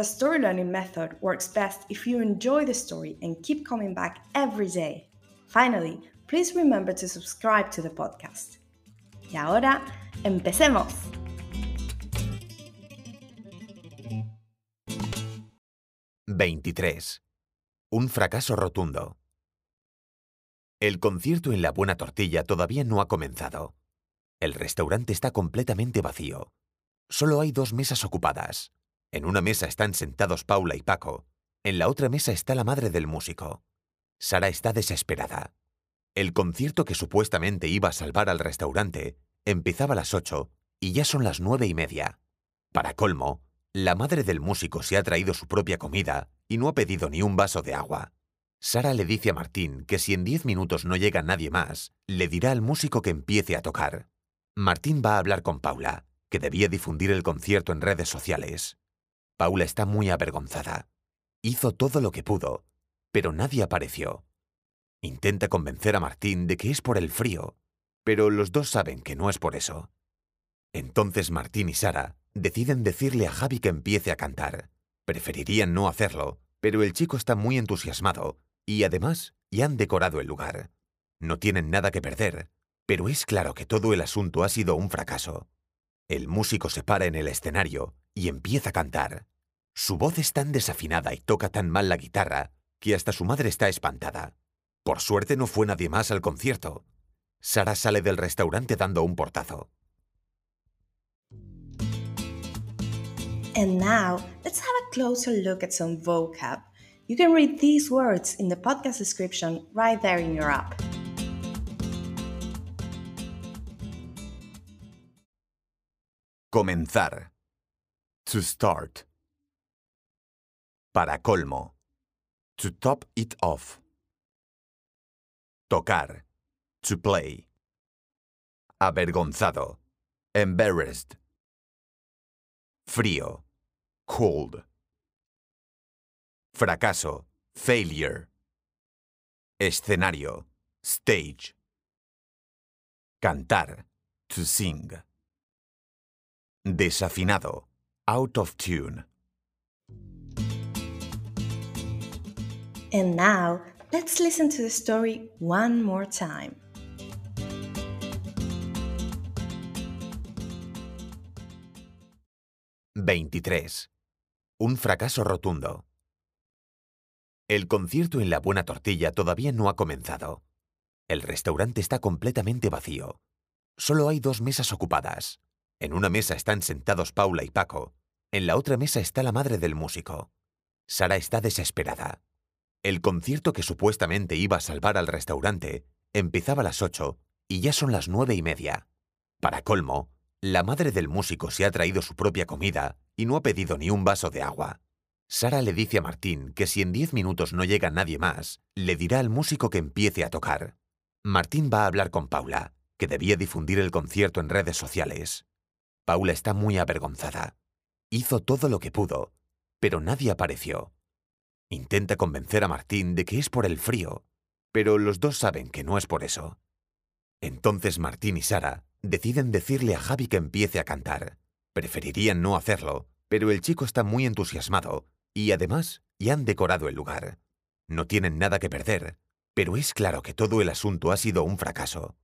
the story learning method works best if you enjoy the story and keep coming back every day. Finally, please remember to subscribe to the podcast. Y ahora, empecemos. «23. Un fracaso rotundo. El concierto en la Buena Tortilla todavía no ha comenzado. El restaurante está completamente vacío. Solo hay dos mesas ocupadas. En una mesa están sentados Paula y Paco. En la otra mesa está la madre del músico. Sara está desesperada. El concierto que supuestamente iba a salvar al restaurante empezaba a las ocho y ya son las nueve y media. Para colmo, la madre del músico se ha traído su propia comida y no ha pedido ni un vaso de agua. Sara le dice a Martín que si en diez minutos no llega nadie más, le dirá al músico que empiece a tocar. Martín va a hablar con Paula, que debía difundir el concierto en redes sociales. Paula está muy avergonzada. Hizo todo lo que pudo, pero nadie apareció. Intenta convencer a Martín de que es por el frío, pero los dos saben que no es por eso. Entonces Martín y Sara deciden decirle a Javi que empiece a cantar. Preferirían no hacerlo, pero el chico está muy entusiasmado y además ya han decorado el lugar. No tienen nada que perder, pero es claro que todo el asunto ha sido un fracaso. El músico se para en el escenario y empieza a cantar. Su voz es tan desafinada y toca tan mal la guitarra que hasta su madre está espantada. Por suerte no fue nadie más al concierto. Sara sale del restaurante dando un portazo. And now, let's have a closer look at some vocab. You can read these words in the podcast description right there in your app. Comenzar. To start. Para colmo. To top it off. Tocar. To play. Avergonzado. Embarrassed. Frío. Cold. Fracaso. Failure. Escenario. Stage. Cantar. To sing. Desafinado. Out of tune. And now, let's listen to the story one more time. «23. Un fracaso rotundo. El concierto en la Buena Tortilla todavía no ha comenzado. El restaurante está completamente vacío. Solo hay dos mesas ocupadas. En una mesa están sentados Paula y Paco. En la otra mesa está la madre del músico. Sara está desesperada. El concierto que supuestamente iba a salvar al restaurante empezaba a las ocho y ya son las nueve y media. Para colmo, la madre del músico se ha traído su propia comida y no ha pedido ni un vaso de agua. Sara le dice a Martín que si en diez minutos no llega nadie más, le dirá al músico que empiece a tocar. Martín va a hablar con Paula, que debía difundir el concierto en redes sociales. Paula está muy avergonzada. Hizo todo lo que pudo, pero nadie apareció. Intenta convencer a Martín de que es por el frío, pero los dos saben que no es por eso. Entonces Martín y Sara deciden decirle a Javi que empiece a cantar. Preferirían no hacerlo, pero el chico está muy entusiasmado y además ya han decorado el lugar. No tienen nada que perder, pero es claro que todo el asunto ha sido un fracaso.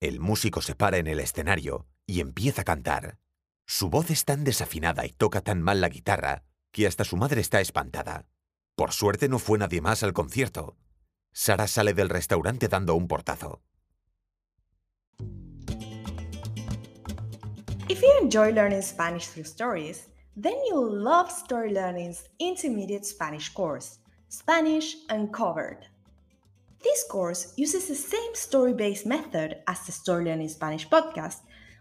El músico se para en el escenario y empieza a cantar. Su voz es tan desafinada y toca tan mal la guitarra que hasta su madre está espantada. Por suerte no fue nadie más al concierto. Sara sale del restaurante dando un portazo. If you enjoy learning Spanish through stories, then you'll love Story Learning's intermediate Spanish course, Spanish Uncovered. This course uses the same story based method as the Story Learning Spanish podcast,